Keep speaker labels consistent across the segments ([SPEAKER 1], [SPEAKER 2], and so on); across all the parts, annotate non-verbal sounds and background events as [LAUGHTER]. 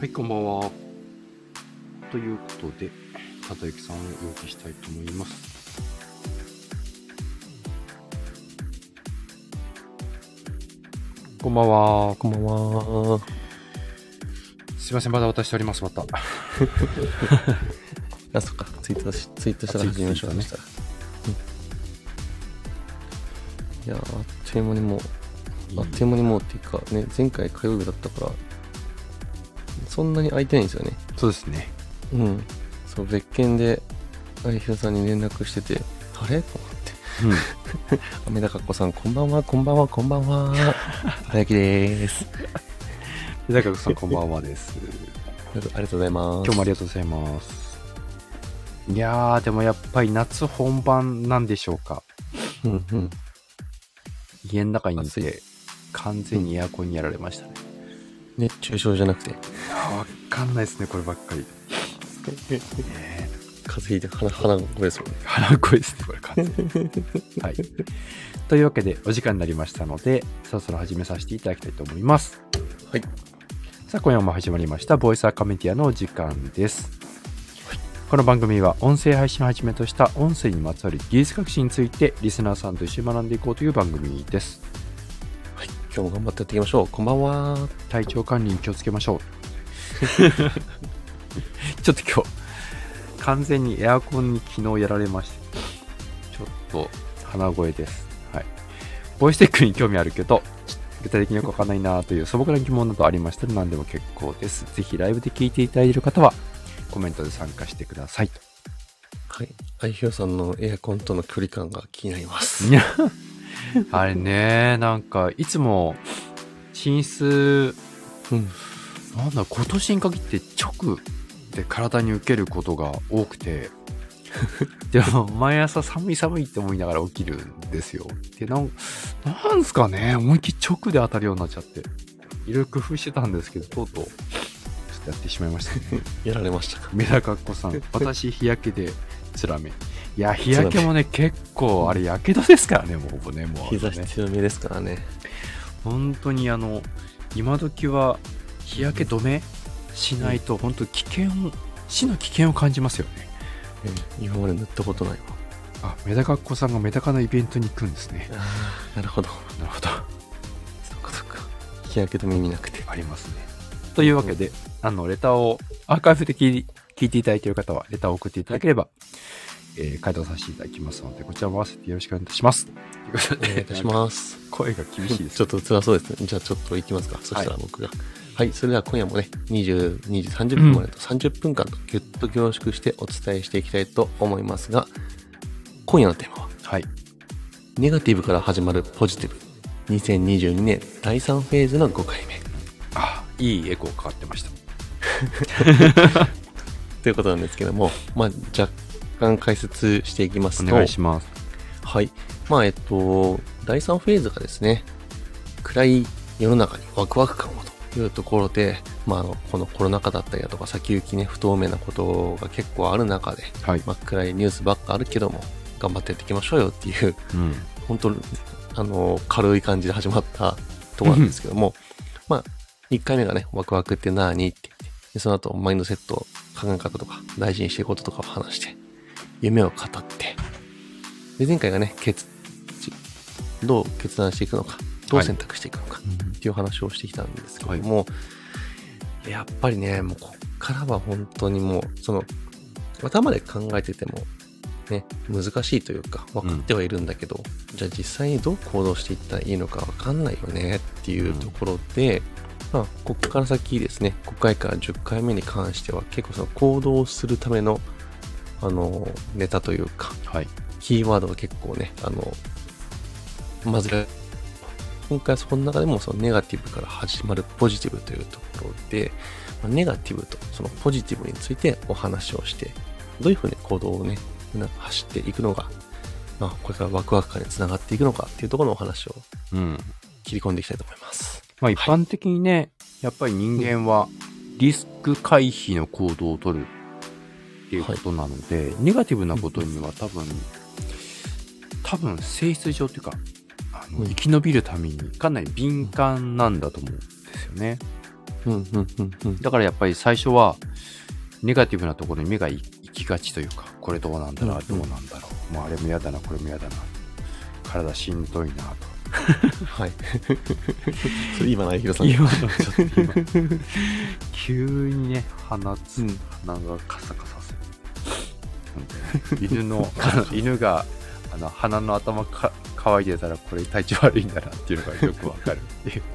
[SPEAKER 1] はい、こんばんは。ということで、たゆきさんをお呼びしたいと思います。こんばんは。
[SPEAKER 2] こんばんは。
[SPEAKER 1] すいません、まだ渡しております、また。[LAUGHS]
[SPEAKER 2] あ、そっか。ツイートし、ツイートしたら始めましょうね。
[SPEAKER 1] ツイート
[SPEAKER 2] いやー、あっという間にもう、あっという間にもうっていうか、ね、前回火曜日だったから、そんなに空いてないんですよね。
[SPEAKER 1] そうですね。
[SPEAKER 2] うん。そう、別件で、あいひろさんに連絡してて、あれ？と思って。
[SPEAKER 1] うん。
[SPEAKER 2] 雨田かっこさん、こんばんは、こんばんは、こんばんは。たやきでーす。[LAUGHS]
[SPEAKER 1] で高さん、こんばんはです。
[SPEAKER 2] ありがとうございます。
[SPEAKER 1] 今日もありがとうございます。いやー、でもやっぱり夏本番なんでしょうか。
[SPEAKER 2] うんうん。
[SPEAKER 1] 家の中にいて、完全にエアコンにやられましたね。
[SPEAKER 2] 熱中症じゃなくて、
[SPEAKER 1] わかんないですね、こればっかり。[LAUGHS]
[SPEAKER 2] 風邪ひいて鼻、鼻声ですもんね。
[SPEAKER 1] 腹声ですね、これ完全に。はい。というわけで、お時間になりましたので、そろそろ始めさせていただきたいと思います。
[SPEAKER 2] はい。
[SPEAKER 1] さあ、今夜も始まりました、ボイスアカメディアのお時間です。この番組は、音声配信をはじめとした音声にまつわる技術革新について、リスナーさんと一緒に学んでいこうという番組です。
[SPEAKER 2] はい。今日も頑張ってやっていきましょう。こんばんは。
[SPEAKER 1] 体調管理に気をつけましょう。[LAUGHS] ちょっと今日、完全にエアコンに昨日やられまして、ちょっと鼻声です。はい。ボイステックに興味あるけど、具体的によくわかんないなという素朴な疑問などありましたら何でも結構です。ぜひライブで聞いていただいている方は、コメントで参加してくださいと。
[SPEAKER 2] はい。あいひろさんのエアコンとの距離感が気になります。[LAUGHS] [LAUGHS]
[SPEAKER 1] あれね、なんか、いつも、寝室、
[SPEAKER 2] うん。
[SPEAKER 1] なんだ、今年に限って直で体に受けることが多くて、[LAUGHS] でも毎朝寒い寒いって思いながら起きるんですよ。で、なん、なんすかね、思いっきり直で当たるようになっちゃって。いろいろ工夫してたんですけど、とうとう、ちょっとやってしまいましたね。[LAUGHS]
[SPEAKER 2] やられましたか。
[SPEAKER 1] メダカさん、私日焼けでつらめ。いや、日焼けもね、結構、あれ、やけどですからね、もうほぼね、もう、
[SPEAKER 2] 日差
[SPEAKER 1] ね
[SPEAKER 2] し強めですからね。
[SPEAKER 1] 本当にあの今時は日焼け止めしないと本当危険死の危険を感じますよね
[SPEAKER 2] うん今まで塗ったことないわ。
[SPEAKER 1] あメダカっ子さんがメダカのイベントに行くんですね
[SPEAKER 2] なるほど。
[SPEAKER 1] なるほど
[SPEAKER 2] そっかそっか。日焼け止め見なくて。
[SPEAKER 1] ありますねというわけであのレターをアーカイブで聞い聞いていただいている方はレターを送っていただければ、えー回答させていただきますのでこちらも合わせてよろしくお願いいたしますということ
[SPEAKER 2] お願い
[SPEAKER 1] で
[SPEAKER 2] いたします。
[SPEAKER 1] 声が厳しいです
[SPEAKER 2] ちょっと辛そうですね。じゃあちょっと行きますか。そしたら僕が。はい、それでは今夜もね、20、2時30分までと30分間とぎゅっと凝縮してお伝えしていきたいと思いますが、今夜のテーマは、
[SPEAKER 1] はい
[SPEAKER 2] ネガティブから始まるポジティブ。2022年第3フェーズの5回目。
[SPEAKER 1] あいいエコーかかってました [LAUGHS]
[SPEAKER 2] ということなんですけども、まあ、若干解説していきます
[SPEAKER 1] お
[SPEAKER 2] と、
[SPEAKER 1] 願いします。
[SPEAKER 2] はい。まあ、えっと、第3フェーズがですね、暗い世の中にワクワク感をというところで、まあ、あの、このコロナ禍だったりだとか、先行きね、不透明なことが結構ある中で、
[SPEAKER 1] はい、
[SPEAKER 2] まあ、暗いニュースばっかあるけども、頑張ってやっていきましょうよっていう、
[SPEAKER 1] うん。
[SPEAKER 2] 本当あの、軽い感じで始まったところなんですけども、まあ、1回目がね、ワクワクって何って言って、でその後、マインドセット、考え方とか、大事にしていることとかを話して、夢を語って、で、前回がね、決、どう決断していくのか、どう選択していくのか、っていう話をしてきたんですけども、やっぱりね、もうこっからは本当にもう、その、頭で考えてても、ね、難しいというか、分かってはいるんだけど、じゃあ実際にどう行動していったらいいのか分かんないよねっていうところで、まあ、ここから先ですね、5回から10回目に関しては結構その行動するための、あの、ネタというか、
[SPEAKER 1] はい。
[SPEAKER 2] キーワードが結構ね、あの、まず、今回はその中でもそのネガティブから始まるポジティブというところで、まあネガティブとそのポジティブについてお話をして、どういうふうに行動をね、な走っていくのが、まあ、これからワクワク感につながっていくのかっていうところのお話を
[SPEAKER 1] うん。
[SPEAKER 2] 切り込んでいきたいと思います。
[SPEAKER 1] まあ一般的にね、やっぱり人間はリスク回避の行動を取るっていうことなので、ネガティブなことには多分、多分性質上というか、あの
[SPEAKER 2] うん
[SPEAKER 1] 生き延びるためにかなり敏感なんだと思うんですよね。
[SPEAKER 2] うんうんうんうん。
[SPEAKER 1] だからやっぱり最初は、ネガティブなところに目が行きがちというか、これどうなんだろう、どうなんだろう。もうあれも嫌だな、これも嫌だな。体しんどいなと。
[SPEAKER 2] はい。[LAUGHS] それ今ないひろさん。
[SPEAKER 1] 今のちょっと今、急にね、鼻つ、
[SPEAKER 2] うん
[SPEAKER 1] 鼻がカサカサ犬の、犬が、あの、鼻の頭か乾いてたら、これ体調悪いんだなっていうのがよくわかるっていう。[LAUGHS]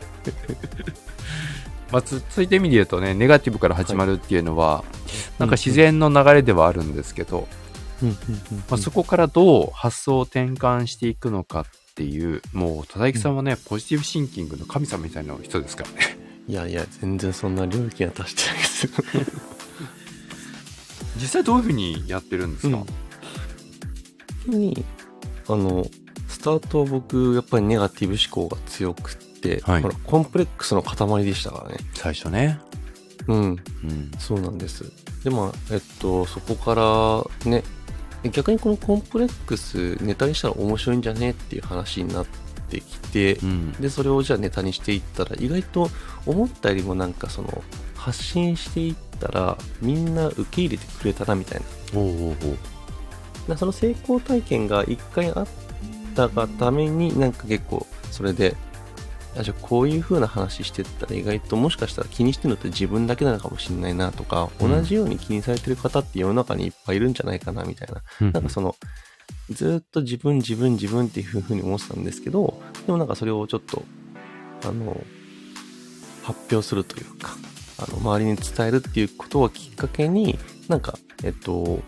[SPEAKER 1] まあ、つついてみで言うとね、ネガティブから始まるっていうのは、なんか自然の流れではあるんですけど、
[SPEAKER 2] うんうんうん
[SPEAKER 1] まあ、そこからどう発想を転換していくのかっていう、もう、忠之さんはね、ポジティブシンキングの神様みたいな人ですからね。
[SPEAKER 2] いやいや、全然そんな領域には達してないですよ。
[SPEAKER 1] 実際どういうふうにやってるんですか、
[SPEAKER 2] に、あの、スタートは僕、やっぱりネガティブ思考が強くって、
[SPEAKER 1] はい
[SPEAKER 2] コンプレックスの塊でしたからね。
[SPEAKER 1] 最初ね。
[SPEAKER 2] うん、
[SPEAKER 1] うん。
[SPEAKER 2] そうなんです。で、まあ、えっと、そこからね、逆にこのコンプレックスネタにしたら面白いんじゃねっていう話になってきて、
[SPEAKER 1] うん。
[SPEAKER 2] で、それをじゃあネタにしていったら、意外と思ったよりもなんかその、発信していったら、みんな受け入れてくれたなみたいな。
[SPEAKER 1] おうおうおう
[SPEAKER 2] なその成功体験が一回あったがために、なんか結構、それで、あじゃあこういう風な話してったら意外ともしかしたら気にしてるのって自分だけなのかもしれないなとか、
[SPEAKER 1] うん
[SPEAKER 2] 同じように気にされてる方って世の中にいっぱいいるんじゃないかなみたいな。
[SPEAKER 1] うん
[SPEAKER 2] なんかその、ずーっと自分自分自分っていう風に思ってたんですけど、でもなんかそれをちょっと、あの、発表するというか、あの、周りに伝えるっていうことをきっかけに、なんか、えっと、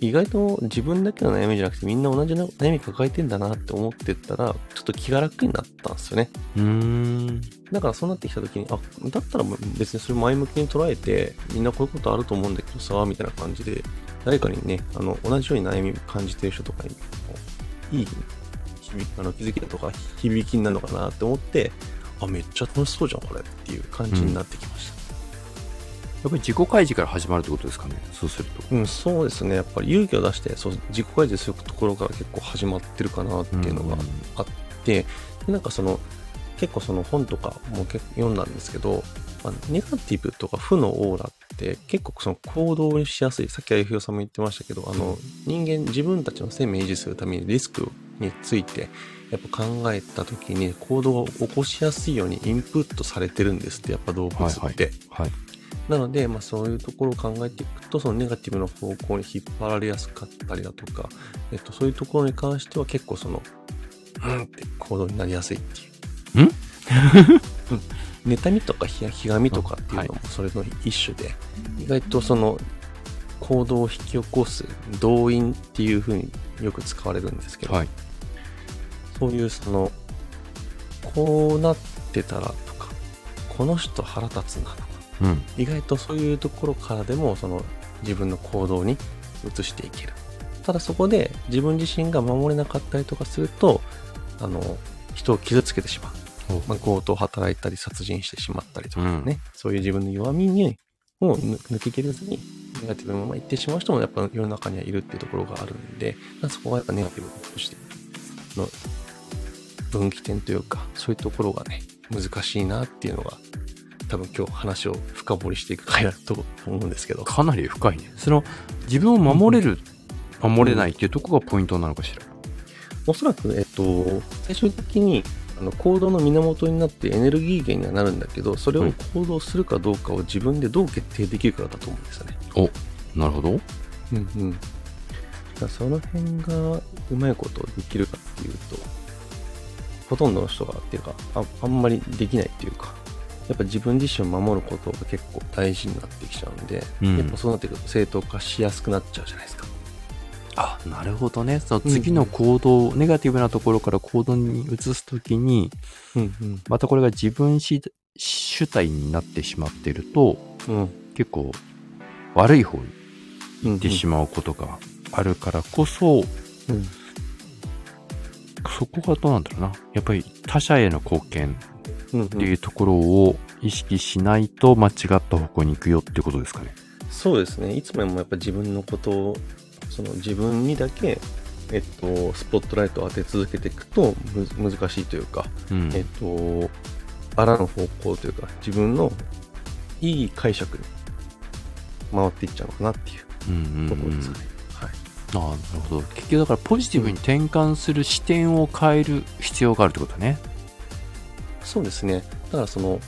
[SPEAKER 2] 意外と自分だけの悩みじゃなくてみんな同じ悩み抱えてんだなって思ってったら、ちょっと気が楽になったんですよね。
[SPEAKER 1] うーん。
[SPEAKER 2] だからそうなってきた時に、あ、だったら別にそれ前向きに捉えて、みんなこういうことあると思うんだけどさ、みたいな感じで、誰かにね、あの、同じように悩み感じてる人とかに、いい響きあの気づきだとか響きになるのかなって思って、あ、めっちゃ楽しそうじゃん、これっていう感じになってきました。
[SPEAKER 1] やっぱり自己開示から始まるってことですかね。そうすると。
[SPEAKER 2] うん、そうですね。やっぱり勇気を出して、そう、自己開示するところから結構始まってるかなっていうのがあって、でなんかその、結構その本とかも結構読んだんですけど、まあ、ネガティブとか負のオーラって結構その行動しやすい。さっきあゆひろさんも言ってましたけど、あの、人間自分たちの生命を維持するためにリスクについてやっぱ考えた時に行動を起こしやすいようにインプットされてるんですって、やっぱ動物って。
[SPEAKER 1] はいはい。
[SPEAKER 2] なので、まあ、そういうところを考えていくと、そのネガティブな方向に引っ張られやすかったりだとか、えっと、そういうところに関しては結構その、うんって行動になりやすいっていう。
[SPEAKER 1] ん？
[SPEAKER 2] うん妬みとかひひがみとかっていうのもそれの一種で、意外とその行動を引き起こす動因っていうふうによく使われるんですけど、
[SPEAKER 1] はい。
[SPEAKER 2] そういうその、こうなってたらとか、この人腹立つなとか、
[SPEAKER 1] うん。
[SPEAKER 2] 意外とそういうところからでもその自分の行動に移していける。ただそこで自分自身が守れなかったりとかするとあの人を傷つけてしまう、まあ、強盗を働いたり殺人してしまったりとかね、
[SPEAKER 1] うん。
[SPEAKER 2] そういう自分の弱みにをぬ抜けきれずにネガティブなまま行ってしまう人もやっぱ世の中にはいるっていうところがあるんでまあそこはやっぱネガティブとしての分岐点というかそういうところがね難しいなっていうのが多分今日話を深掘りしていく回だと思うんですけど。
[SPEAKER 1] かなり深いね。その、自分を守れる、守れないっていうところがポイントなのかしら？
[SPEAKER 2] おそらく、えっと、最終的にあの行動の源になってエネルギー源にはなるんだけど、それを行動するかどうかを自分でどう決定できるかだと思うんですよね。
[SPEAKER 1] なるほど。
[SPEAKER 2] うんうん。その辺がうまいことできるかっていうと、ほとんどの人がっていうかあ、あんまりできないっていうか、やっぱ自分自身を守ることが結構大事になってきちゃうんで、
[SPEAKER 1] うん
[SPEAKER 2] やっぱそうなってくると正当化しやすくなっちゃうじゃないですか。
[SPEAKER 1] あ、なるほどね。その次の行動、ネガティブなところから行動に移すときに、
[SPEAKER 2] うんうん。
[SPEAKER 1] またこれが自分し主体になってしまっていると、
[SPEAKER 2] うん。
[SPEAKER 1] 結構悪い方に
[SPEAKER 2] うん
[SPEAKER 1] 行ってしまうことがあるからこそ、
[SPEAKER 2] うん。
[SPEAKER 1] そこがどうなんだろうな。やっぱり他者への貢献
[SPEAKER 2] うんうん
[SPEAKER 1] っていうところを意識しないと間違った方向に行くよってことですかね。
[SPEAKER 2] そうですね。いつもやっぱ自分のことを、その自分にだけ、えっと、スポットライトを当て続けていくとむ難しいというか、
[SPEAKER 1] うん。
[SPEAKER 2] えっと、あらぬ方向というか、自分のいい解釈に回っていっちゃうのかなっていう
[SPEAKER 1] うんうんうん
[SPEAKER 2] ところですかね。はい。
[SPEAKER 1] ああなるほど。結局だからポジティブに転換する視点を変える必要があるってことだね。
[SPEAKER 2] そうですね。だからその、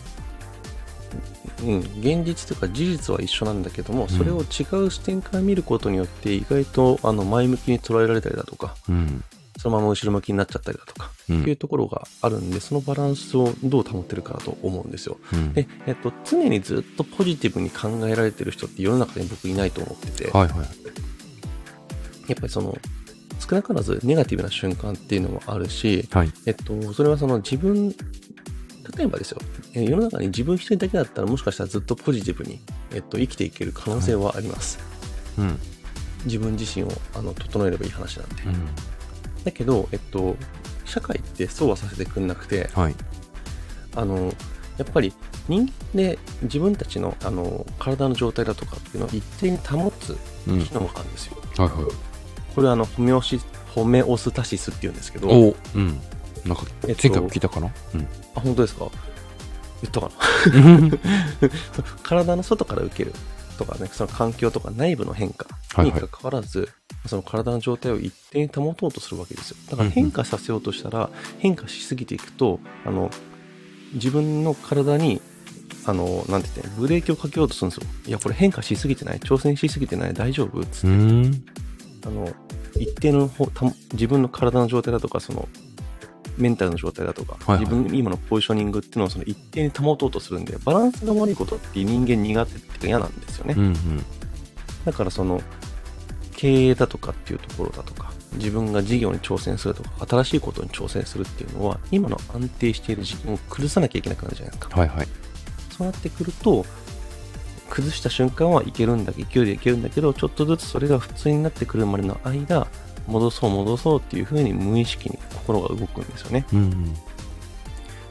[SPEAKER 2] うん、現実というか事実は一緒なんだけども、それを違う視点から見ることによって、意外とあの前向きに捉えられたりだとか、
[SPEAKER 1] うん。
[SPEAKER 2] そのまま後ろ向きになっちゃったりだとか、
[SPEAKER 1] うん。
[SPEAKER 2] っていうところがあるんで、そのバランスをどう保ってるかだと思うんですよ。
[SPEAKER 1] うん。
[SPEAKER 2] で、えっと、常にずっとポジティブに考えられてる人って世の中に僕いないと思ってて、
[SPEAKER 1] はいはい
[SPEAKER 2] やっぱりその、少なからずネガティブな瞬間っていうのもあるし、
[SPEAKER 1] はい
[SPEAKER 2] えっと、それはその自分、例えばですよ、えー世の中に自分一人だけだったらもしかしたらずっとポジティブに、えっと、生きていける可能性はあります。
[SPEAKER 1] うん
[SPEAKER 2] 自分自身をあの整えればいい話なんで。
[SPEAKER 1] うん
[SPEAKER 2] だけど、えっと、社会ってそうはさせてくんなくて、
[SPEAKER 1] はい
[SPEAKER 2] あの、やっぱり人間で自分たちのあの体の状態だとかっていうのを一定に保つ
[SPEAKER 1] うん
[SPEAKER 2] 機能があるんですよ。
[SPEAKER 1] はいはい
[SPEAKER 2] これはあのホメオシホメオスタシスっていうんですけど、
[SPEAKER 1] おうん。なんか
[SPEAKER 2] えっと
[SPEAKER 1] 前回も聞いたかな？うん。
[SPEAKER 2] あ、本当ですか？言ったかな？[LAUGHS] 体の外から受けるとかね、その環境とか内部の変化に
[SPEAKER 1] はいはい。
[SPEAKER 2] 関わらず、その体の状態を一定に保とうとするわけですよ。だから変化させようとしたら、変化しすぎていくと、あの、自分の体に、あの、なんて言って、ブレーキをかけようとするんですよ。いや、これ変化しすぎてない挑戦しすぎてない大丈夫？つって、
[SPEAKER 1] うん
[SPEAKER 2] あの、一定のほた自分の体の状態だとか、その、メンタルの状態だとか、
[SPEAKER 1] はいはい
[SPEAKER 2] 自分の今のポジショニングっていうのをその一定に保とうとするんで、バランスが悪いことって人間苦手っていうか嫌なんですよね。
[SPEAKER 1] うんうん
[SPEAKER 2] だからその、経営だとかっていうところだとか、自分が事業に挑戦するとか、新しいことに挑戦するっていうのは、今の安定している自分を崩さなきゃいけなくなるじゃないですか。
[SPEAKER 1] はいはい
[SPEAKER 2] そうなってくると、崩した瞬間はいけるんだ、勢いでいけるんだけど、ちょっとずつそれが普通になってくるまでの間、戻そう戻そうっていう風に無意識に心が動くんですよね。
[SPEAKER 1] うんうん。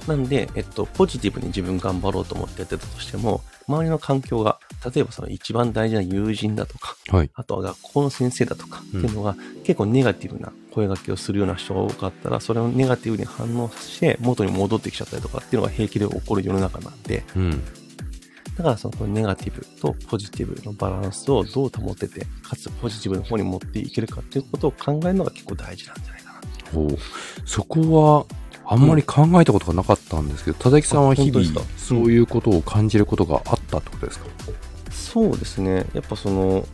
[SPEAKER 2] なんで、えっと、ポジティブに自分頑張ろうと思ってやってたとしても、周りの環境が、例えばその一番大事な友人だとか、
[SPEAKER 1] はい。
[SPEAKER 2] あとは学校の先生だとかって
[SPEAKER 1] うん
[SPEAKER 2] いうのが、結構ネガティブな声掛けをするような人が多かったら、それをネガティブに反応して元に戻ってきちゃったりとかっていうのが平気で起こる世の中なんで、
[SPEAKER 1] うん
[SPEAKER 2] だからそのネガティブとポジティブのバランスをどう保ってて、かつポジティブの方に持っていけるかっていうことを考えるのが結構大事なんじゃないかな。
[SPEAKER 1] おそこはあんまり考えたことがなかったんですけど、田崎さんは日々そういうことを感じることがあったってことですか、
[SPEAKER 2] そうですね。やっぱその、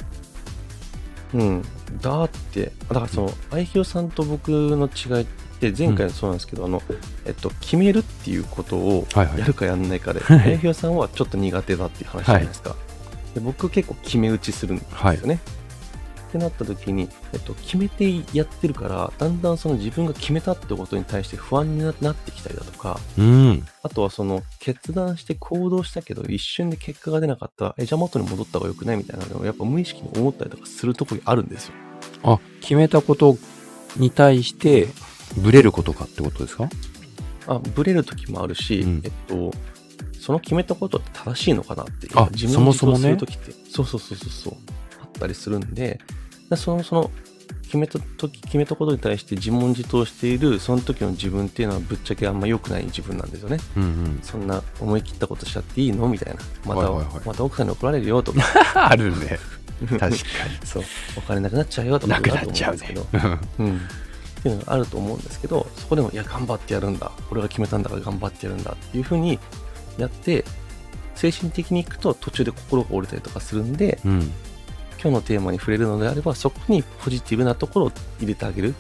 [SPEAKER 2] うん。だって、だからその、愛ひさんと僕の違いって、前回もそうなんですけど、あの、えっと、決めるっていうことを
[SPEAKER 1] はいはい
[SPEAKER 2] やるかやんないかで、
[SPEAKER 1] はい
[SPEAKER 2] 愛ひさんはちょっと苦手だっていう話じゃないですか。で僕結構決め打ちするんですよね。ってなった時に、えっと、決めてやってるから、だんだんその自分が決めたってことに対して不安にななってきたりだとか、
[SPEAKER 1] うん
[SPEAKER 2] あとはその決断して行動したけど一瞬で結果が出なかったら、え、じゃあ元に戻った方が良くないみたいなのをやっぱ無意識に思ったりとかするところあるんですよ。
[SPEAKER 1] あ決めたことに対してブレることかってことですか？
[SPEAKER 2] あ、ブレる時もあるし、
[SPEAKER 1] うん。
[SPEAKER 2] えっと、その決めたことって正しいのかなっていう。
[SPEAKER 1] あ
[SPEAKER 2] 自分
[SPEAKER 1] そもそもね。
[SPEAKER 2] する時って、そうそうそうそうそう、あったりするんで、でその、その、決めた時、決めたことに対して自問自答している、その時の自分っていうのはぶっちゃけあんま良くない自分なんですよね。
[SPEAKER 1] うんうん。
[SPEAKER 2] そんな思い切ったことしちゃっていいのみたいな。また、
[SPEAKER 1] はいはいはい。
[SPEAKER 2] また奥さんに怒られるよとか。[LAUGHS]
[SPEAKER 1] あるね。確か [LAUGHS]
[SPEAKER 2] そう、お金なくなっちゃうよとか。
[SPEAKER 1] なくなっちゃう
[SPEAKER 2] んですけど、[LAUGHS] うん。っていうのがあると思うんですけど、そこでも、いや、頑張ってやるんだ。俺が決めたんだから頑張ってやるんだっていうふうにやって、精神的にいくと途中で心が折れたりとかするんで、
[SPEAKER 1] うん
[SPEAKER 2] 今日のテーマに触れるのであれば、そこにポジティブなところを入れてあげるって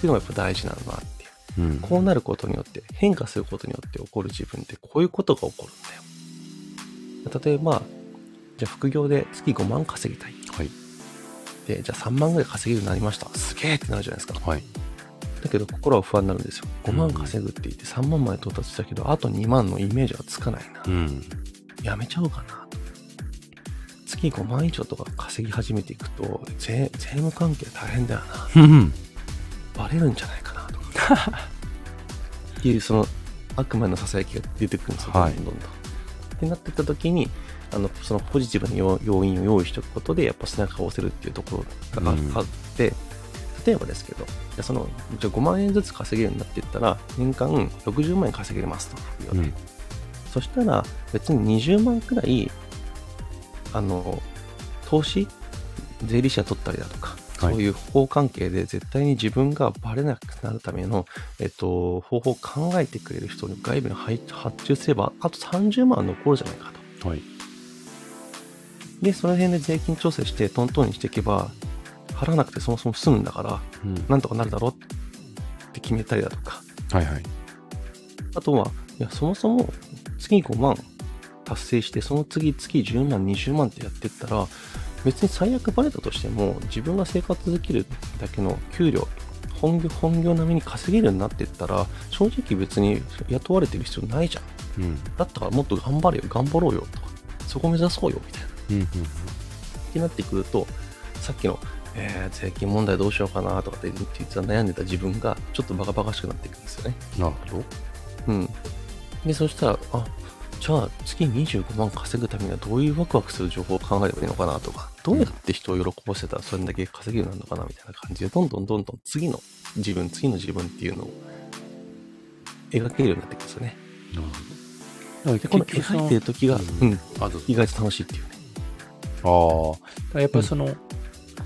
[SPEAKER 2] いうのがやっぱ大事なのかなっていう。
[SPEAKER 1] うん
[SPEAKER 2] こうなることによって、変化することによって起こる自分ってこういうことが起こるんだよ。例えば、じゃあ副業で月5万稼ぎたい。
[SPEAKER 1] はい
[SPEAKER 2] で、じゃあ3万ぐらい稼げるようになりました。すげえってなるじゃないですか。
[SPEAKER 1] はい
[SPEAKER 2] だけど心は不安になるんですよ。5万稼ぐって言って3万まで到達したけど、あと2万のイメージはつかないな。
[SPEAKER 1] うん
[SPEAKER 2] やめちゃおうかなと。月5万以上とか稼ぎ始めていくと、税税務関係大変だよな。バレるんじゃないかなとか。っていう、その悪魔の囁きが出てくるんですよ、ど
[SPEAKER 1] はい
[SPEAKER 2] んどんどんどん。ってなってった時に、あの、そのポジティブな要要因を用意しておくことで、やっぱ背中を押せるっていうところがあ
[SPEAKER 1] うん
[SPEAKER 2] あって、例えばですけど、じその、じゃあ5万円ずつ稼げるんだって言ったら、年間60万円稼げますと。副業で
[SPEAKER 1] うん
[SPEAKER 2] そしたら別に20万くらい、あの、投資税理士は取ったりだとか、
[SPEAKER 1] はい
[SPEAKER 2] そういう法関係で絶対に自分がバレなくなるための、えっと、方法を考えてくれる人に外部に配発注すれば、あと30万残るじゃないかと。
[SPEAKER 1] はい。
[SPEAKER 2] で、その辺で税金調整してトントンにしていけば、払わなくてそもそも済むんだから、
[SPEAKER 1] うん。
[SPEAKER 2] なんとかなるだろうって決めたりだとか。
[SPEAKER 1] はいはい。
[SPEAKER 2] あとは、いや、そもそも次5万達成して、その次月10万、20万ってやってったら、別に最悪バレたとしても、自分が生活できるだけの給料、本業、本業並みに稼げるようになってったら、正直別に雇われてる必要ないじゃん。
[SPEAKER 1] うん。
[SPEAKER 2] だったらもっと頑張れよ、頑張ろうよとか、そこ目指そうよ、みたいな。
[SPEAKER 1] うんうん。
[SPEAKER 2] ってなってくると、さっきの、えー、税金問題どうしようかなとかって実は悩んでた自分がちょっとバカバカしくなっていくんですよね。
[SPEAKER 1] なるほど。
[SPEAKER 2] うん。で、そしたら、あ、じゃあ月25万稼ぐためにはどういうワクワクする情報を考えればいいのかなとか、どうやって人を喜ばせたらそれだけ稼げるようになるのかなみたいな感じで、どんどんどんどん次の自分、次の自分っていうのを描けるようになっていくんですよね。
[SPEAKER 1] なるほど。
[SPEAKER 2] で、この描いてる時が、
[SPEAKER 1] う
[SPEAKER 2] うん
[SPEAKER 1] うぞ。
[SPEAKER 2] 意外と楽しいっていうね。
[SPEAKER 1] ああ。やっぱりその、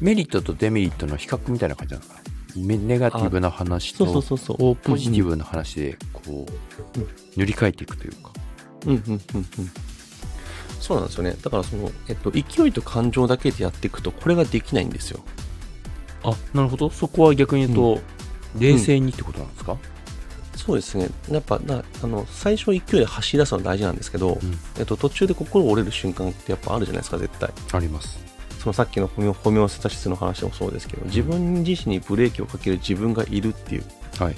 [SPEAKER 1] メリットとデメリットの比較みたいな感じなのかな？めネガティブな話
[SPEAKER 2] そうそう
[SPEAKER 1] と、
[SPEAKER 2] そうそう。
[SPEAKER 1] をポジティブな話で、こう、
[SPEAKER 2] うん
[SPEAKER 1] 塗り替えていくというか。
[SPEAKER 2] うんうんうんうん。そうなんですよね。だからその、えっと、勢いと感情だけでやっていくと、これができないんですよ。
[SPEAKER 1] あ、なるほど。そこは逆に言うと、冷静にってことなんですか、
[SPEAKER 2] そうですね。やっぱ、なあの、最初勢いで走り出すのは大事なんですけど、
[SPEAKER 1] うん
[SPEAKER 2] えっと、途中で心折れる瞬間ってやっぱあるじゃないですか、絶対。
[SPEAKER 1] あります。
[SPEAKER 2] そのさっきのホメオホメオスタシスの話もそうですけど、自分自身にブレーキをかける自分がいるっていう
[SPEAKER 1] はい。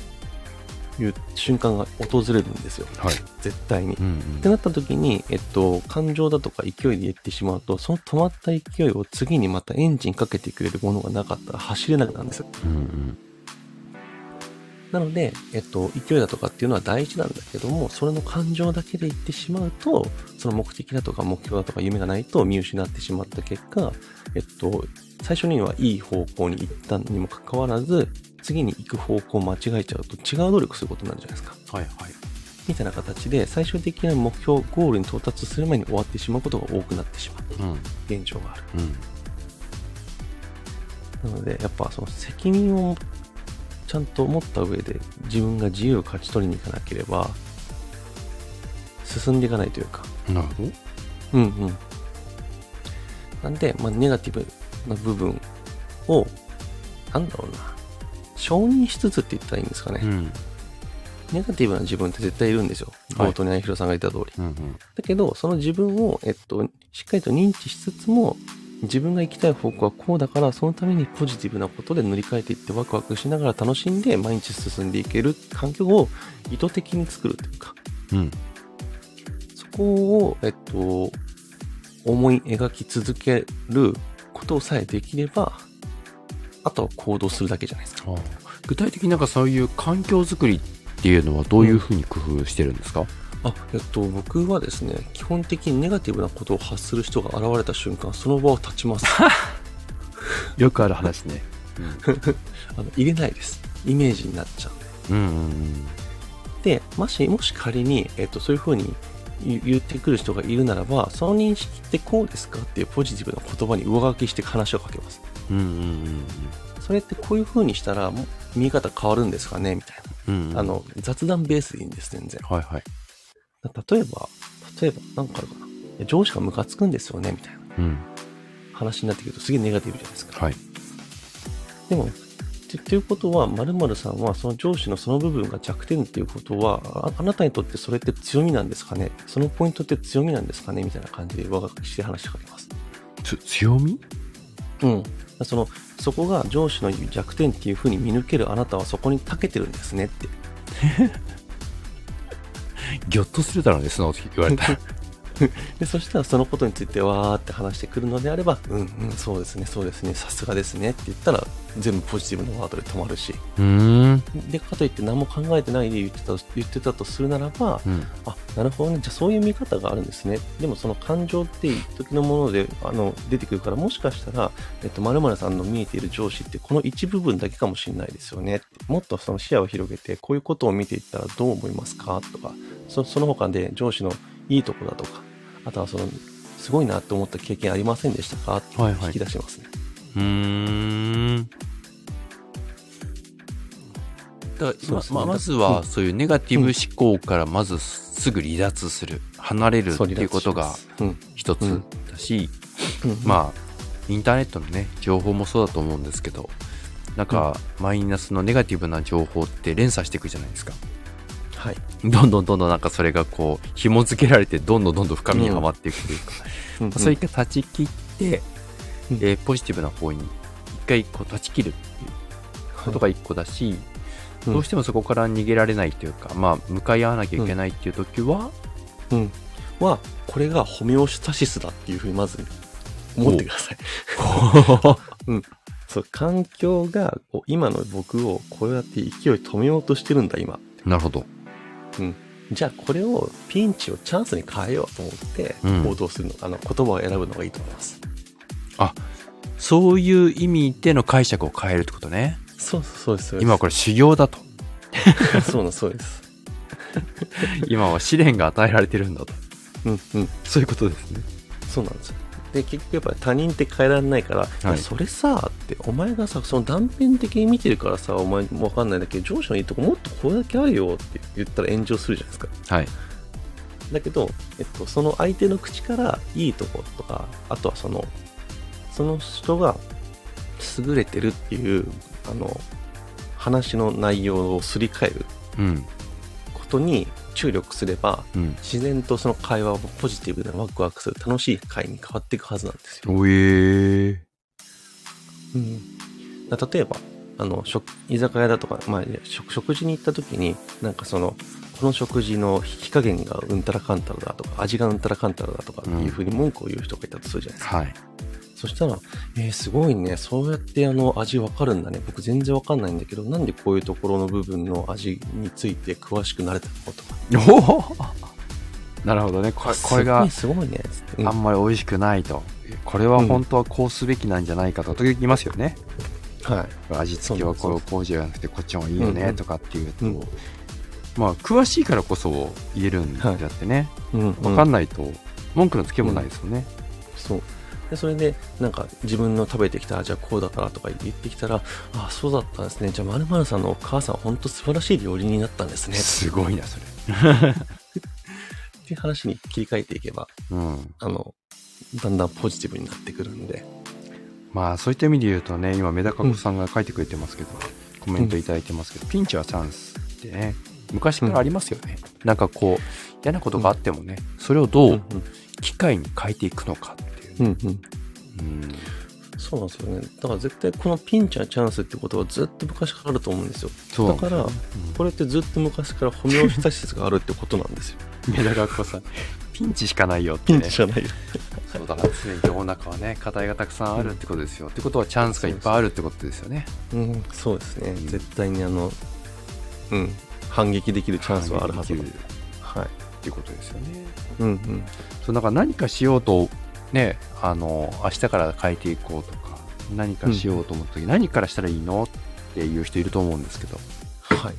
[SPEAKER 2] いう瞬間が訪れるんですよ。
[SPEAKER 1] はい。
[SPEAKER 2] 絶対に。
[SPEAKER 1] うん
[SPEAKER 2] ってなった時に、えっと、感情だとか勢いで言ってしまうと、その止まった勢いを次にまたエンジンかけてくれるものがなかったら走れなくなるんですよ。
[SPEAKER 1] うん。うん
[SPEAKER 2] なので、えっと、勢いだとかっていうのは大事なんだけども、それの感情だけで言ってしまうと、その目的だとか目標だとか夢がないと見失ってしまった結果、えっと、最初にはいい方向に行ったにもかかわらず、次に行く方向を間違えちゃうと違う努力することになるじゃないですか。
[SPEAKER 1] はいはい。
[SPEAKER 2] みたいな形で、最終的な目標、ゴールに到達する前に終わってしまうことが多くなってしまう
[SPEAKER 1] うん。
[SPEAKER 2] 現状がある。
[SPEAKER 1] うん。
[SPEAKER 2] なので、やっぱその責任をちゃんと持った上で自分が自由を勝ち取りに行かなければ、進んでいかないというか。
[SPEAKER 1] なるほど。
[SPEAKER 2] うんうん。なんで、まあ、ネガティブな部分を、なんだろうな、承認しつつって言ったらいいんですかね。
[SPEAKER 1] うん。
[SPEAKER 2] ネガティブな自分って絶対いるんですよ。
[SPEAKER 1] はい
[SPEAKER 2] 冒頭に相広さんが言った通り。
[SPEAKER 1] うんうん。
[SPEAKER 2] だけど、その自分を、えっと、しっかりと認知しつつも、自分が行きたい方向はこうだから、そのためにポジティブなことで塗り替えていってワクワクしながら楽しんで毎日進んでいける環境を意図的に作るというか、
[SPEAKER 1] うん。
[SPEAKER 2] そこを、えっと、思い描き続けることさえできれば、あとは行動するだけじゃないですか。
[SPEAKER 1] 具体的になんかそういう環境づくりっていうのはどういうふうに工夫してるんですか、
[SPEAKER 2] あ、えっと、僕はですね、基本的にネガティブなことを発する人が現れた瞬間、その場を立ちます。[LAUGHS]
[SPEAKER 1] よくある話ね。[LAUGHS]
[SPEAKER 2] あの入れないです。イメージになっちゃう。
[SPEAKER 1] うんうんうん。
[SPEAKER 2] で、もし、もし仮に、えっと、そういうふうに言言ってくる人がいるならば、その認識ってこうですかっていうポジティブな言葉に上書きして話をかけます。
[SPEAKER 1] うんうんうん
[SPEAKER 2] それってこういうふうにしたら、見え方変わるんですかね？みたい
[SPEAKER 1] うん。うん
[SPEAKER 2] な。あ、の、雑談ベースでいいんです、全然。
[SPEAKER 1] はいはい。
[SPEAKER 2] 例えば、例えば、なんかあるかな。上司がムカつくんですよねみたいな
[SPEAKER 1] うん。
[SPEAKER 2] 話になってくると、すげえネガティブじゃないですか。
[SPEAKER 1] はい。
[SPEAKER 2] でも、ってっていうことは、〇〇さんはその上司のその部分が弱点っていうことはあ、あなたにとってそれって強みなんですかね？そのポイントって強みなんですかね？みたいな感じで上書きして話しかけます。
[SPEAKER 1] つ強み？
[SPEAKER 2] うん。その、そこが上司の弱点っていうふうに見抜けるあなたはそこに長けてるんですねって。[LAUGHS]
[SPEAKER 1] ぎょっとするだろうね、その時言われたら。[LAUGHS]
[SPEAKER 2] で、そしたらそのことについてわーって話してくるのであれば、うんうん、そうですね、そうですね、さすがですねって言ったら、全部ポジティブなワードで止まるし。
[SPEAKER 1] うーん。
[SPEAKER 2] で、かといって何も考えてないで言ってた言ってたとするならば、
[SPEAKER 1] うん。
[SPEAKER 2] あ、なるほどね。じゃあそういう見方があるんですね。でもその感情って一時のもので、あの、出てくるから、もしかしたら、えっと、〇〇さんの見えている上司ってこの一部分だけかもしれないですよね。もっとその視野を広げて、こういうことを見ていったらどう思いますか？とか、そその他で上司のいいとこだとか、あとはその、すごいなって思った経験ありませんでしたか？って
[SPEAKER 1] はいはい
[SPEAKER 2] 引き出しますね。
[SPEAKER 1] うーん。だから
[SPEAKER 2] そうそう
[SPEAKER 1] まままず
[SPEAKER 2] う
[SPEAKER 1] は
[SPEAKER 2] ん
[SPEAKER 1] そういうネガティブ思考からまずすぐ離脱する、離れるっていうことが、
[SPEAKER 2] うん。
[SPEAKER 1] 一つ
[SPEAKER 2] うん。
[SPEAKER 1] だし、
[SPEAKER 2] うん。
[SPEAKER 1] まあインターネットのね情報もそうだと思うんですけどなんか、マイナスのネガティブな情報って連鎖していくじゃないですか。
[SPEAKER 2] はい。
[SPEAKER 1] どんどんどんどんなんかそれがこう紐付けられてどんどんどんどん深みにはまっていくというか、
[SPEAKER 2] うん。
[SPEAKER 1] そういった断ち切って、
[SPEAKER 2] うん。
[SPEAKER 1] えーポジティブな方に一回こう断ち切るっていうことが一個だし、
[SPEAKER 2] うん。
[SPEAKER 1] どうしてもそこから逃げられないというか、まあ向かい合わなきゃいけないっていう時は、
[SPEAKER 2] うん。は、これがホメオスタシスだっていうふうにまず思ってください。[LAUGHS] そう、環境がこう今の僕をこうやって勢い止めようとしてるんだ、今。
[SPEAKER 1] なるほど。
[SPEAKER 2] じゃあこれをピンチをチャンスに変えようと思って
[SPEAKER 1] うん。
[SPEAKER 2] 行動するの、あの言葉を選ぶのがいいと思います。
[SPEAKER 1] そういう意味での解釈を変えるってことね
[SPEAKER 2] そうそうそうです。
[SPEAKER 1] 今はこれ修行だと
[SPEAKER 2] そうなんそうです。[LAUGHS]
[SPEAKER 1] 今は試練が与えられてるんだと
[SPEAKER 2] うんうん。
[SPEAKER 1] そういうことですね
[SPEAKER 2] そうなんですよ。で、結局やっぱり他人って変えられないから、
[SPEAKER 1] い
[SPEAKER 2] いやそれさ、って、お前がさ、その断片的に見てるからさ、お前わかんないんだけど、上司のいいとこもっとこれだけあるよって言ったら炎上するじゃないですか。
[SPEAKER 1] はい
[SPEAKER 2] だけど、えっと、その相手の口からいいところとか、あとはその、その人が優れてるっていう、あの、話の内容をすり替える
[SPEAKER 1] うん。
[SPEAKER 2] ことに注力すれば、
[SPEAKER 1] うん。
[SPEAKER 2] 自然とその会話をポジティブでワクワクする楽しい会に変わっていくはずなんですよ。
[SPEAKER 1] おえー、
[SPEAKER 2] うん、だ例えば、あの、食、居酒屋だとか、まあ、食、食事に行った時に、なんかその、この食事の火加減がうんたらかんたらだとか、味がうんたらかんたらだとかっていうふうに文句を言う人がいたとするじゃないですか。
[SPEAKER 1] はい
[SPEAKER 2] そしたら、えー、すごいね、そうやってあの味わかるんだね。僕全然わかんないんだけど、なんでこういうところの部分の味について詳しくなれたのとか。
[SPEAKER 1] おおなるほどね。これこれが
[SPEAKER 2] すごいね、つって。うん。
[SPEAKER 1] あんまり美味しくないと。これは本当はこうすべきなんじゃないかと。時々言いますよね。
[SPEAKER 2] はい。
[SPEAKER 1] 味付けはこうこうじゃなくてこっちの方がいいよ
[SPEAKER 2] うんうん。
[SPEAKER 1] ねとかっていうと、
[SPEAKER 2] うん。
[SPEAKER 1] まあ詳しいからこそ言えるんであってね、
[SPEAKER 2] うん、
[SPEAKER 1] 分かんないと文句のつけもないですよね、
[SPEAKER 2] そう。で、それで、なんか、自分の食べてきた味はこうだからとか言ってきたら、ああ、そうだったんですね。じゃあ、さんのお母さんは本当素晴らしい料理人だったんですね。
[SPEAKER 1] すごいなそれ。
[SPEAKER 2] っていう話に切り替えていけば、
[SPEAKER 1] うん。
[SPEAKER 2] あの、だんだんポジティブになってくるんで。
[SPEAKER 1] まあそういった意味で言うとね今メダカ子さんが書いてくれてますけど、コメントいただいてますけど、ピンチはチャンスってね昔からありますよね、なんかこう嫌なことがあってもね、それをど
[SPEAKER 2] うん
[SPEAKER 1] う機会に変えていくのかっう
[SPEAKER 2] んうん。
[SPEAKER 1] うん
[SPEAKER 2] そうなんですよね。だから絶対このピンチはチャンスってことはずっと昔からあると思うんですよ。
[SPEAKER 1] そう
[SPEAKER 2] だから、これってずっと昔からホメオスタシスがあるってことなんですよ。
[SPEAKER 1] メダカ子さんピンチしかないよって
[SPEAKER 2] ピ
[SPEAKER 1] ね
[SPEAKER 2] ンチじゃないよ。[LAUGHS]
[SPEAKER 1] そうだから常に世の中はね課題がたくさんあるってことですよ、ってことはチャンスがいっぱいあるってことですよね
[SPEAKER 2] うん、そうですね。
[SPEAKER 1] うん
[SPEAKER 2] 絶対にあの、うん、反撃できるチャンスはあるはずはい。
[SPEAKER 1] っていうことですよね
[SPEAKER 2] うんうん。
[SPEAKER 1] そうだから何かしようとねあの明日から変えていこうとか何かしようと思った時、何からしたらいいの？っていう人いると思うんですけど、
[SPEAKER 2] はい。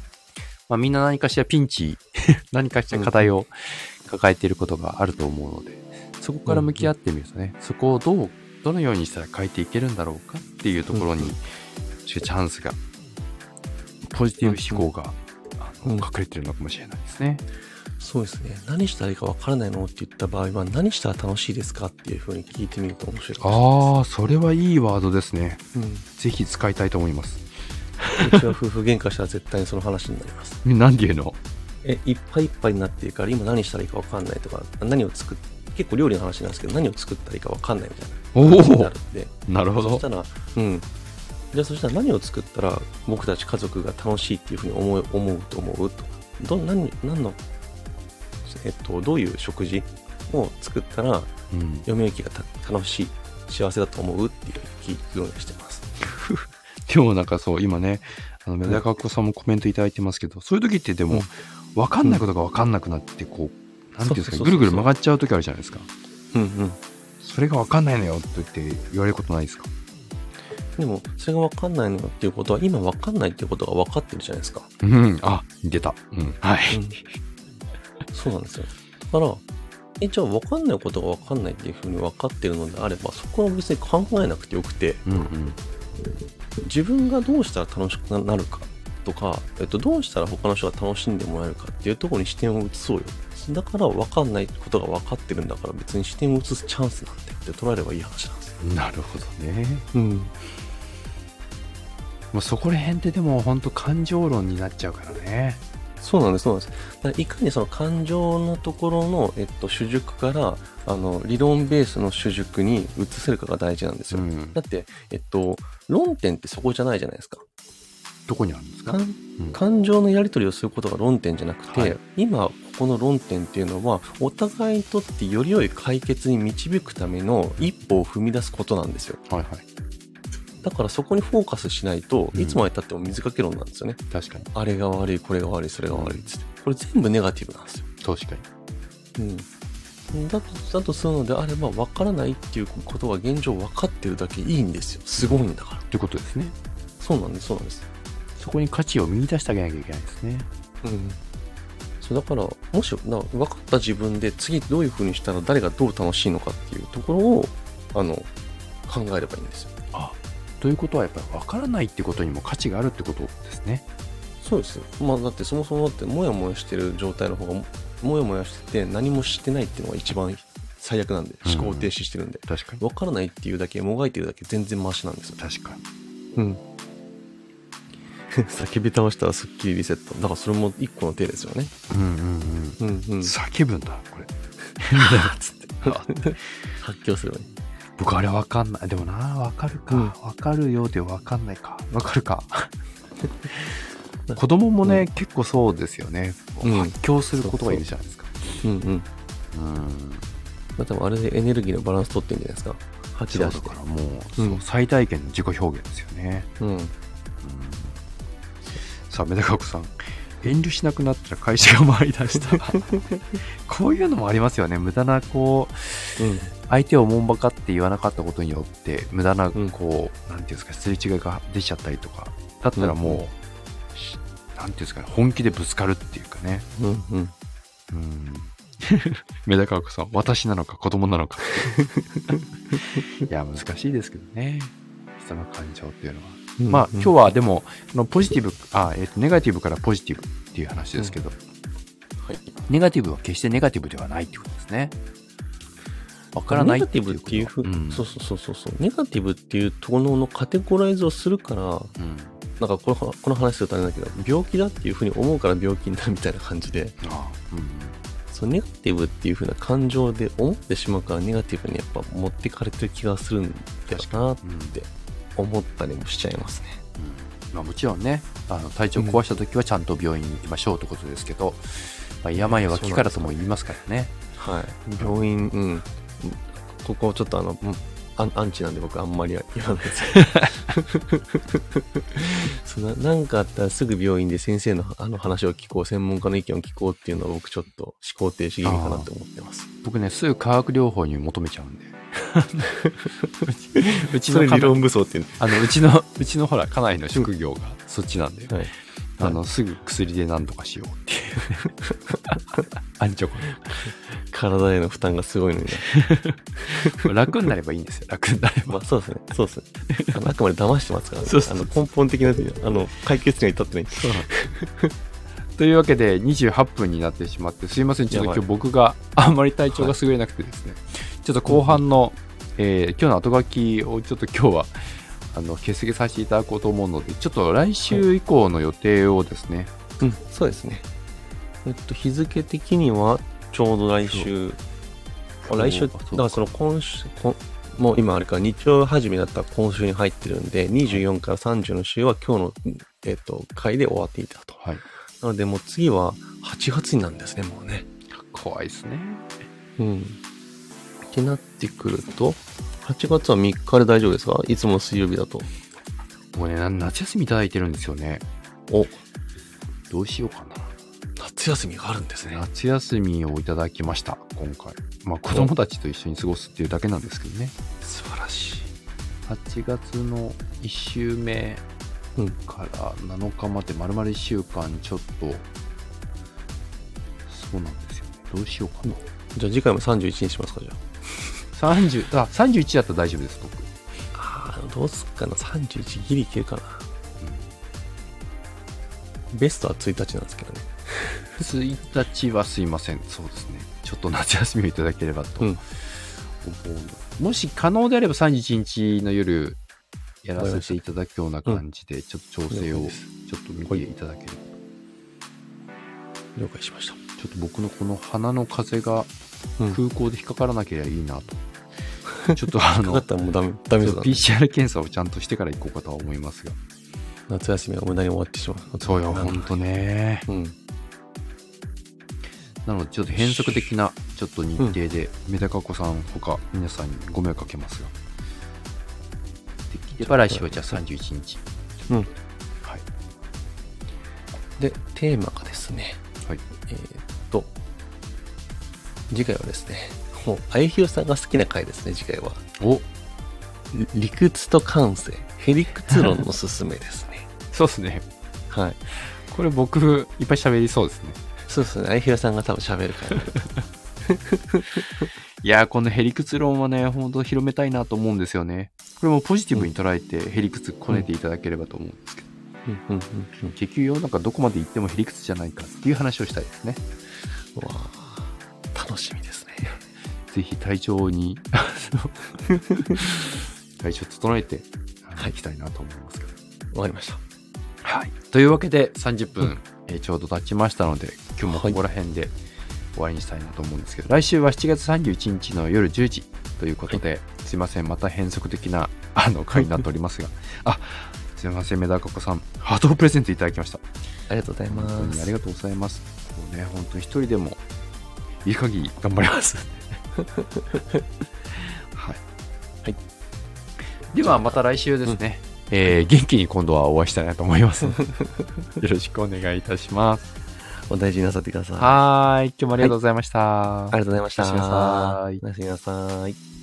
[SPEAKER 1] まあ、みんな何かしらピンチ [LAUGHS] 何かしら課題を抱えていることがあると思うのでそこから向き合ってみるとね、そこをどうどのようにしたら変えていけるんだろうかっていうところに、
[SPEAKER 2] うん
[SPEAKER 1] チャンスがポジティブ思考が、
[SPEAKER 2] うん
[SPEAKER 1] 隠れてるのかもしれないですね。
[SPEAKER 2] そうですね。何したらいいかわからないのって言った場合は、何したら楽しいですかっていうふうに聞いてみると面白いかも
[SPEAKER 1] ああ、それはいいワードですね。
[SPEAKER 2] しれない
[SPEAKER 1] ぜひ使いたいと思います。
[SPEAKER 2] うん。うちは夫婦喧嘩したら絶対にその話になります。
[SPEAKER 1] なんていうの？
[SPEAKER 2] え、いっぱいいっぱいになってるから、今何したらいいかわかんないとか、何を作っ結構料理の話なんですけど、何を作ったらいいかわかんないみたい
[SPEAKER 1] お
[SPEAKER 2] な話にな
[SPEAKER 1] お
[SPEAKER 2] るんで、
[SPEAKER 1] なるほど
[SPEAKER 2] そし。たら、うん。じゃあそしたら何を作ったら僕たち家族が楽しいっていうふうに思う思うと思うとか、ど、何、何の、えっと、どういう食事を作ったら
[SPEAKER 1] うん、
[SPEAKER 2] 嫁行きがた楽しい、幸せだと思うっていう聞くようにしてます。[LAUGHS]
[SPEAKER 1] でもなんかそう、今ね、あの、メダカっ子さんもコメントいただいてますけど、そういう時ってでも、わかんないことがわかんなくなって、こう、なんていうんですか、ぐるぐる曲がっちゃう時あるじゃないですか。
[SPEAKER 2] うんうん。
[SPEAKER 1] それがわかんないのよって言って言われることないですか？
[SPEAKER 2] でも、それが分かんないのっていうことは、今分かんないっていうことが分かってるじゃないですか。
[SPEAKER 1] うん、あ、出た。うん、はい。
[SPEAKER 2] うんそうなんですよ。だから、え、じゃあ分かんないことが分かんないっていうふうに分かってるのであれば、そこは別に考えなくてよくて、
[SPEAKER 1] うんうん。
[SPEAKER 2] 自分がどうしたら楽しくなるかとか、えっと、どうしたら他の人が楽しんでもらえるかっていうところに視点を移そうよ。だから分かんないことが分かってるんだから別に視点を移すチャンスなんてって捉えればいい話なんですよ。
[SPEAKER 1] なるほどね。
[SPEAKER 2] うん。
[SPEAKER 1] もうそこら辺ってでも本当感情論になっちゃうからね。
[SPEAKER 2] そうなんです、そうなんです。だからいかにその感情のところの、えっと、主軸から、あの、理論ベースの主軸に移せるかが大事なんですよ。
[SPEAKER 1] ん
[SPEAKER 2] だ。って、えっと、論点ってそこじゃないじゃないですか。
[SPEAKER 1] どこにあるんですか？
[SPEAKER 2] 感
[SPEAKER 1] うん
[SPEAKER 2] 感情のやり取りをすることが論点じゃなくて、
[SPEAKER 1] はい
[SPEAKER 2] 今ここの論点っていうのはお互いにとってより良い解決に導くための一歩を踏み出すことなんですよ
[SPEAKER 1] はいはい。
[SPEAKER 2] だからそこにフォーカスしないと
[SPEAKER 1] うん。
[SPEAKER 2] いつまでたっても水かけ論なんですよね、
[SPEAKER 1] 確かに。
[SPEAKER 2] あれが悪いこれが悪いそれが悪いっつって。これ全部ネガティブなんですよ、
[SPEAKER 1] 確かに。
[SPEAKER 2] うん、だとだとするのであれば分からないっていうことが現状分かってるだけいいんですよ。すごいんだから。
[SPEAKER 1] ってことですね。
[SPEAKER 2] そうなんですそうなんです。
[SPEAKER 1] そこに価値を見出してあげなきゃいけないですね。
[SPEAKER 2] うん、そうだからもしな分かった自分で次どういう風にしたら誰がどう楽しいのかっていうところをあの考えればいいんですよ。
[SPEAKER 1] あ、ということはやっぱり分からないってことにも価値があるってことですね。
[SPEAKER 2] そうですまあだってそもそもだってモヤモヤしてる状態の方がモヤモヤしてて何もしてないっていうのが一番最悪なんで
[SPEAKER 1] うん
[SPEAKER 2] 思考停止してるんで、
[SPEAKER 1] 確かに。
[SPEAKER 2] 分からないっていうだけもがいてるだけ全然マシなんですよ
[SPEAKER 1] 確かに。
[SPEAKER 2] うん [LAUGHS] 叫び倒したらスッキリリセットだからそれも一個の手ですよね
[SPEAKER 1] うんうんうん。
[SPEAKER 2] うんうん
[SPEAKER 1] 叫ぶんだ、これ。[LAUGHS] [LAUGHS]
[SPEAKER 2] つって発狂すればいい
[SPEAKER 1] 僕あれ分かんない。でもな、分かるか。
[SPEAKER 2] うん
[SPEAKER 1] 分かるようで分かんないか。分かるか。[LAUGHS] 子供もね、結構そうですよね。
[SPEAKER 2] うん
[SPEAKER 1] 発狂することがいるじゃないですか。
[SPEAKER 2] うんうん
[SPEAKER 1] うん。
[SPEAKER 2] まあ、多分あれでエネルギーのバランス取ってるんじゃないですか。吐き出して。
[SPEAKER 1] からもう、
[SPEAKER 2] うん
[SPEAKER 1] 最大限の自己表現ですよね。
[SPEAKER 2] うん。
[SPEAKER 1] うんさあ、メダカ子さん。遠慮しなくなったら会社が回り出した。[LAUGHS] こういうのもありますよね。無駄な、こう、
[SPEAKER 2] うん。
[SPEAKER 1] 相手をもんばかって言わなかったことによって、無駄な、
[SPEAKER 2] うん
[SPEAKER 1] こう、なんていうんですか、すれ違いが出ちゃったりとか、だったらもう、しなんていうんですかね、本気でぶつかるっていうかね。
[SPEAKER 2] うん。うん。
[SPEAKER 1] うん。[LAUGHS] メダカ子さん、私なのか子供なのか。[LAUGHS] いや、難しいですけどね。人の感情っていうのは。まあ、今日
[SPEAKER 2] は、
[SPEAKER 1] はでも、ポジティブ、あ、えっ、と、ネガティブからポジティブっていう話ですけど、
[SPEAKER 2] はい。
[SPEAKER 1] ネガティブは決してネガティブではないってことですね。わからない
[SPEAKER 2] ネガティブっていうふう、
[SPEAKER 1] ん
[SPEAKER 2] そうそうそうそうそう。ネガティブっていうところのカテゴライズをするから、
[SPEAKER 1] うん。
[SPEAKER 2] なんかこのこの話するとあれだけど、病気だっていうふうに思うから病気になるみたいな感じで、
[SPEAKER 1] あうん。
[SPEAKER 2] そのネガティブっていうふうな感情で思ってしまうからネガティブにやっぱ持ってかれてる気がするんだよなって思ったりもしちゃいますね。
[SPEAKER 1] うんまあ、もちろんねあの体調壊した時はちゃんと病院に行きましょうということですけど、まあ、病は気からとも言いますからね
[SPEAKER 2] はい。病院、うん。ここちょっとあの、うんアンアンチなんで僕あんまり言わないです [LAUGHS] そのなんかあったらすぐ病院で先生のあの話を聞こう、専門家の意見を聞こうっていうのは僕ちょっと思考停止気味かなって思ってます。
[SPEAKER 1] 僕ねすぐ化学療法に求めちゃうんで [LAUGHS] うちの家内
[SPEAKER 2] 論武装っていう
[SPEAKER 1] あのうちのうちのほら家内の職業がそっちなんで、
[SPEAKER 2] の。はい。
[SPEAKER 1] あのすぐ薬で何とかしようっていう [LAUGHS] アンチョコ
[SPEAKER 2] 体への負担がすごいのにな。[LAUGHS]
[SPEAKER 1] 楽になればいいんですよ楽になれば
[SPEAKER 2] まあそうですね。そうですね。あのあくまで騙してますからね。
[SPEAKER 1] そうそう
[SPEAKER 2] あの根本的な、あの、解決には至ってない。[LAUGHS]
[SPEAKER 1] というわけで28分になってしまってすいませんちょっと今日僕があんまり体調が優れなくてですね、ちょっと後半の、えー今日の後書きをちょっと今日はあの欠席させていただこうと思うのでちょっと来週以降の予定をですね、
[SPEAKER 2] うん、そうですね。えっと、日付的には、ちょうど来週、あ来週、だからその今週、こもう今あれか、日曜始めだったら今週に入ってるんで、24から30の週は今日の、えっと、回で終わっていたと。
[SPEAKER 1] はい、
[SPEAKER 2] なのでもう次は8月になるんですね、もうね。
[SPEAKER 1] 怖いですね
[SPEAKER 2] うん。ってなってくると、8月は3日で大丈夫ですか？いつもの水曜日だと。
[SPEAKER 1] もうねな夏休みいただいてるんですよね
[SPEAKER 2] お、
[SPEAKER 1] どうしようかな
[SPEAKER 2] 夏休みがあるんですね。
[SPEAKER 1] 夏休みをいただきました今回まあ子供たちと一緒に過ごすっていうだけなんですけどね
[SPEAKER 2] 素晴らしい。
[SPEAKER 1] 8月の1週目
[SPEAKER 2] うん。
[SPEAKER 1] から7日まで丸々1週間ちょっとそうなんですよどうしようかな。
[SPEAKER 2] じゃあ次回も31にしますか、じゃ
[SPEAKER 1] 30、あ、31だったら大丈夫です、僕。
[SPEAKER 2] あ。ああ、どうすっかな。31ギリいけるかな。ベストは1日なんですけどね。
[SPEAKER 1] 1日はすいません。そうですね。ちょっと夏休みをいただければと
[SPEAKER 2] うん
[SPEAKER 1] 思う。もし可能であれば31日の夜やらせていただくような感じで、ちょっと調整をちょっと見ていただければ。
[SPEAKER 2] 了解しました。
[SPEAKER 1] ちょっと僕のこの鼻の風が
[SPEAKER 2] うん。
[SPEAKER 1] 空港で引っかからなければいいなと。ちょっとあの。PCR 検査をちゃんとしてから行こうかとは思いますが。
[SPEAKER 2] 夏休みが無駄に終わってしまう。
[SPEAKER 1] そうよ、ほんとね。
[SPEAKER 2] うん。
[SPEAKER 1] なので、ちょっと変則的な、ちょっと日程で、メダカ子さんほか皆さんにご迷惑かけますが。できれば来週はじゃあ31日。
[SPEAKER 2] うん。
[SPEAKER 1] はい。
[SPEAKER 2] で、テーマがですね、
[SPEAKER 1] はい。
[SPEAKER 2] えーっと、次回はですね、もう、あゆひろさんが好きな回ですね、次回は。
[SPEAKER 1] お
[SPEAKER 2] り理屈と感性、ヘリクツ論のすすめですね。[LAUGHS]
[SPEAKER 1] そうですね。
[SPEAKER 2] はい。
[SPEAKER 1] これ僕、いっぱい喋りそうですね。
[SPEAKER 2] そうですね、あゆひろさんが多分喋る回。[LAUGHS]
[SPEAKER 1] いやー、このヘリクツ論はね、ほんと広めたいなと思うんですよね。これもポジティブに捉えて、ヘリクツこねていただければと思うんですけど。
[SPEAKER 2] うんうんうんうん。
[SPEAKER 1] 結局世の中どこまで行ってもヘリクツじゃないかっていう話をしたいですね。
[SPEAKER 2] うわ。
[SPEAKER 1] ぜひ体調に、[LAUGHS] 体調整えて、はい、いきたいなと思いますけど。
[SPEAKER 2] わかりました。
[SPEAKER 1] はい。というわけで30分、
[SPEAKER 2] うん
[SPEAKER 1] えーちょうど経ちましたので、今日もここら辺で終わりにしたいなと思うんですけど、来週は7月31日の夜10時ということで、すいません、また変則的なあの回になっておりますが、[LAUGHS] あ、すいません、メダカコさん、ハートをプレゼントいただきました。
[SPEAKER 2] ありがとうございます。
[SPEAKER 1] にありがとうございます。こうね、本当に一人でもいい限り頑張ります。[LAUGHS] はい。
[SPEAKER 2] はい。
[SPEAKER 1] ではまた来週ですね、えー元気に今度はお会いしたいなと思います。[LAUGHS] よろしくお願いいたします。
[SPEAKER 2] お大事になさってください。
[SPEAKER 1] はーい。今日もありがとうございました。
[SPEAKER 2] ありがとうございました。
[SPEAKER 1] おやすみなさい
[SPEAKER 2] おやすみなさい。